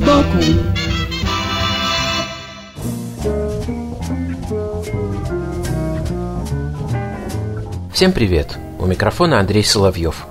сбоку Всем привет! У микрофона Андрей Соловьев.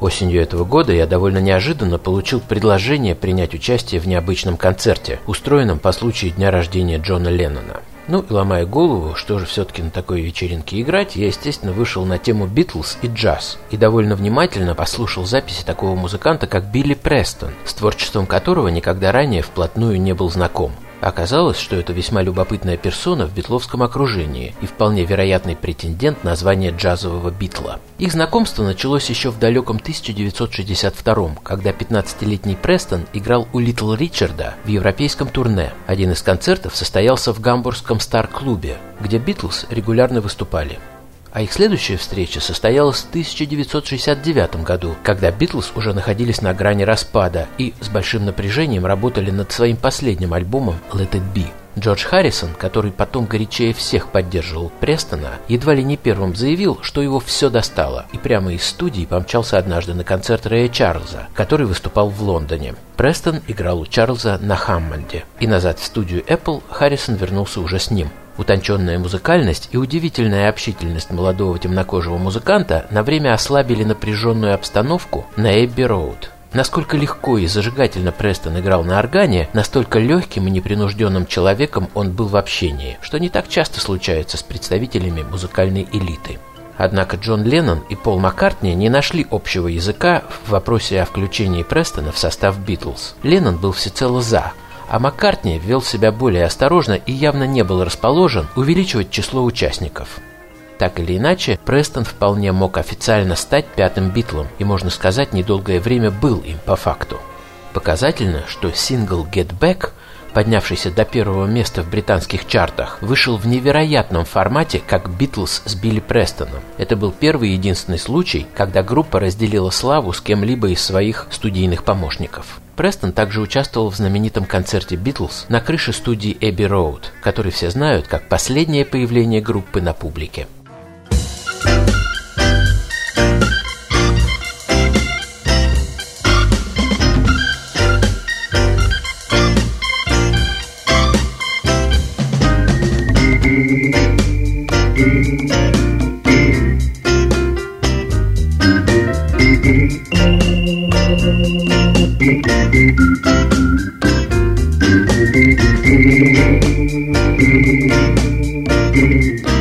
Осенью этого года я довольно неожиданно получил предложение принять участие в необычном концерте, устроенном по случаю дня рождения Джона Леннона. Ну и ломая голову, что же все-таки на такой вечеринке играть, я, естественно, вышел на тему Битлз и джаз и довольно внимательно послушал записи такого музыканта, как Билли Престон, с творчеством которого никогда ранее вплотную не был знаком. Оказалось, что это весьма любопытная персона в битловском окружении и вполне вероятный претендент на звание джазового битла. Их знакомство началось еще в далеком 1962 когда 15-летний Престон играл у Литл Ричарда в европейском турне. Один из концертов состоялся в гамбургском Стар-клубе, где Битлз регулярно выступали. А их следующая встреча состоялась в 1969 году, когда Битлз уже находились на грани распада и с большим напряжением работали над своим последним альбомом «Let It Be». Джордж Харрисон, который потом горячее всех поддерживал Престона, едва ли не первым заявил, что его все достало, и прямо из студии помчался однажды на концерт Рэя Чарльза, который выступал в Лондоне. Престон играл у Чарльза на Хаммонде, и назад в студию Apple Харрисон вернулся уже с ним. Утонченная музыкальность и удивительная общительность молодого темнокожего музыканта на время ослабили напряженную обстановку на Эбби Роуд. Насколько легко и зажигательно Престон играл на органе, настолько легким и непринужденным человеком он был в общении, что не так часто случается с представителями музыкальной элиты. Однако Джон Леннон и Пол Маккартни не нашли общего языка в вопросе о включении Престона в состав Битлз. Леннон был всецело «за», а Маккартни вел себя более осторожно и явно не был расположен увеличивать число участников. Так или иначе, Престон вполне мог официально стать пятым Битлом и, можно сказать, недолгое время был им по факту. Показательно, что сингл «Get Back» поднявшийся до первого места в британских чартах, вышел в невероятном формате, как «Битлз» с Билли Престоном. Это был первый и единственный случай, когда группа разделила славу с кем-либо из своих студийных помощников. Престон также участвовал в знаменитом концерте «Битлз» на крыше студии Эбби Роуд, который все знают как последнее появление группы на публике. Thank you.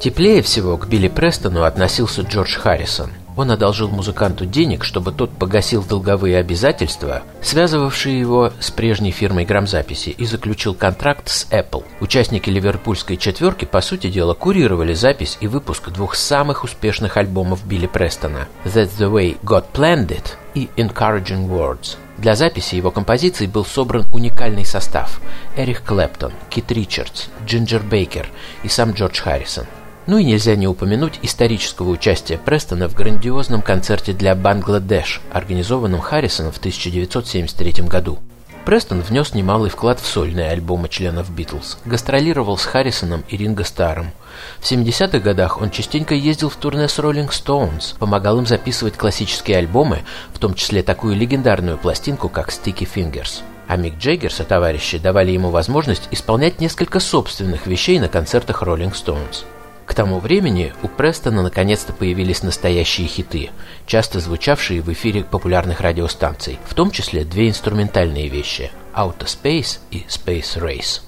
Теплее всего к Билли Престону относился Джордж Харрисон. Он одолжил музыканту денег, чтобы тот погасил долговые обязательства, связывавшие его с прежней фирмой грамзаписи, и заключил контракт с Apple. Участники ливерпульской четверки, по сути дела, курировали запись и выпуск двух самых успешных альбомов Билли Престона «That's the way God planned it» и «Encouraging Words». Для записи его композиций был собран уникальный состав – Эрих Клэптон, Кит Ричардс, Джинджер Бейкер и сам Джордж Харрисон. Ну и нельзя не упомянуть исторического участия Престона в грандиозном концерте для Бангладеш, организованном Харрисоном в 1973 году. Престон внес немалый вклад в сольные альбомы членов Битлз, гастролировал с Харрисоном и Ринго Старом. В 70-х годах он частенько ездил в турне с Rolling Stones, помогал им записывать классические альбомы, в том числе такую легендарную пластинку, как Sticky Fingers. А Мик Джеггер со товарищи давали ему возможность исполнять несколько собственных вещей на концертах Rolling Stones. К тому времени у Престона наконец-то появились настоящие хиты, часто звучавшие в эфире популярных радиостанций, в том числе две инструментальные вещи – Outer Space и Space Race.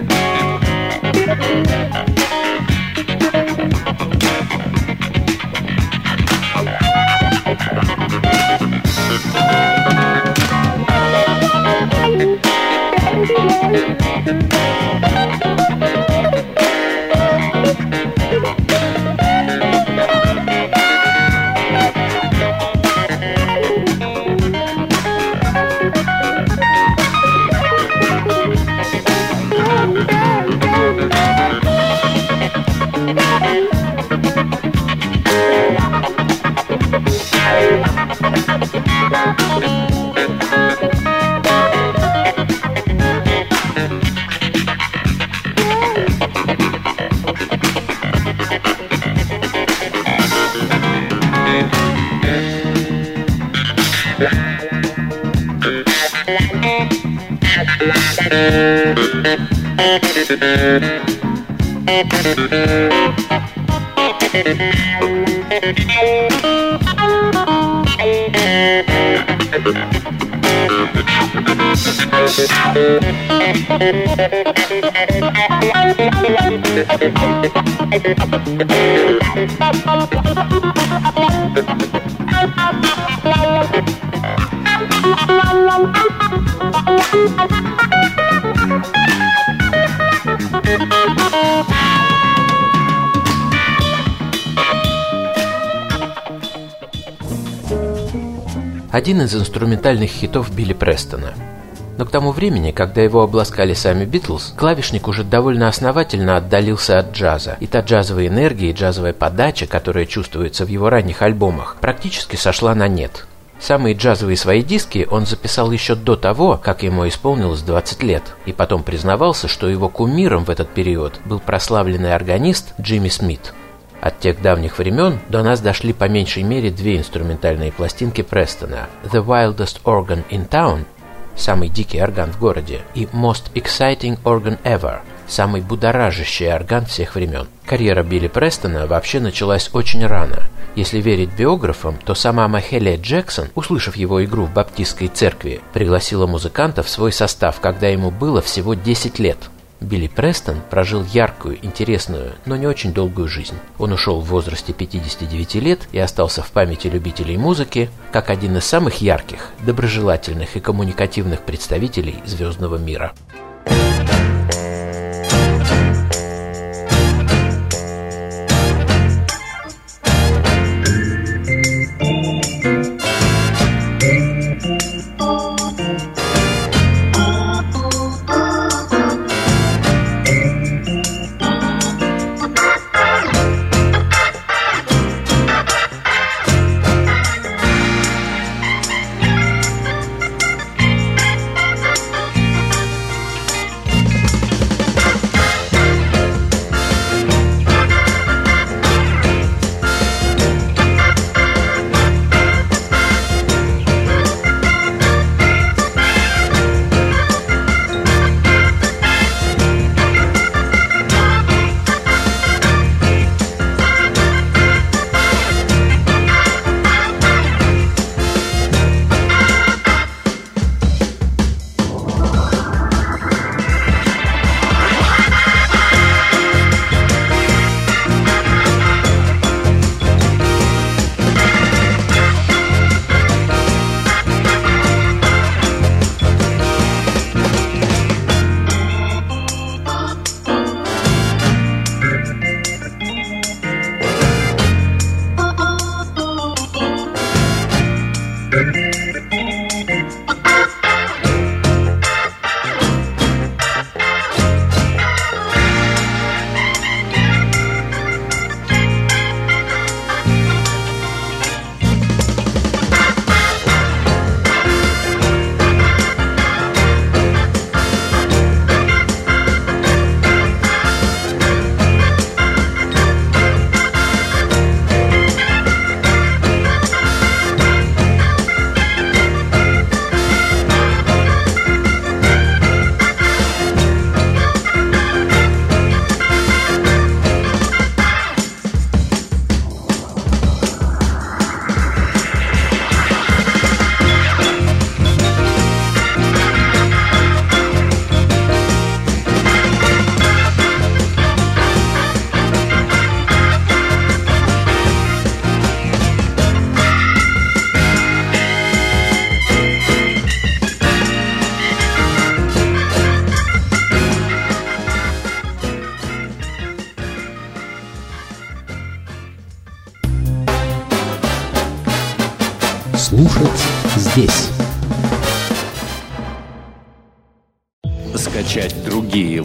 listening. I'm Один из инструментальных хитов Билли Престона. Но к тому времени, когда его обласкали сами Битлз, клавишник уже довольно основательно отдалился от джаза, и та джазовая энергия и джазовая подача, которая чувствуется в его ранних альбомах, практически сошла на нет. Самые джазовые свои диски он записал еще до того, как ему исполнилось 20 лет, и потом признавался, что его кумиром в этот период был прославленный органист Джимми Смит. От тех давних времен до нас дошли по меньшей мере две инструментальные пластинки Престона «The Wildest Organ in Town» самый дикий орган в городе, и Most Exciting Organ Ever, самый будоражащий орган всех времен. Карьера Билли Престона вообще началась очень рано. Если верить биографам, то сама Махелия Джексон, услышав его игру в баптистской церкви, пригласила музыканта в свой состав, когда ему было всего 10 лет – Билли Престон прожил яркую, интересную, но не очень долгую жизнь. Он ушел в возрасте 59 лет и остался в памяти любителей музыки как один из самых ярких, доброжелательных и коммуникативных представителей звездного мира.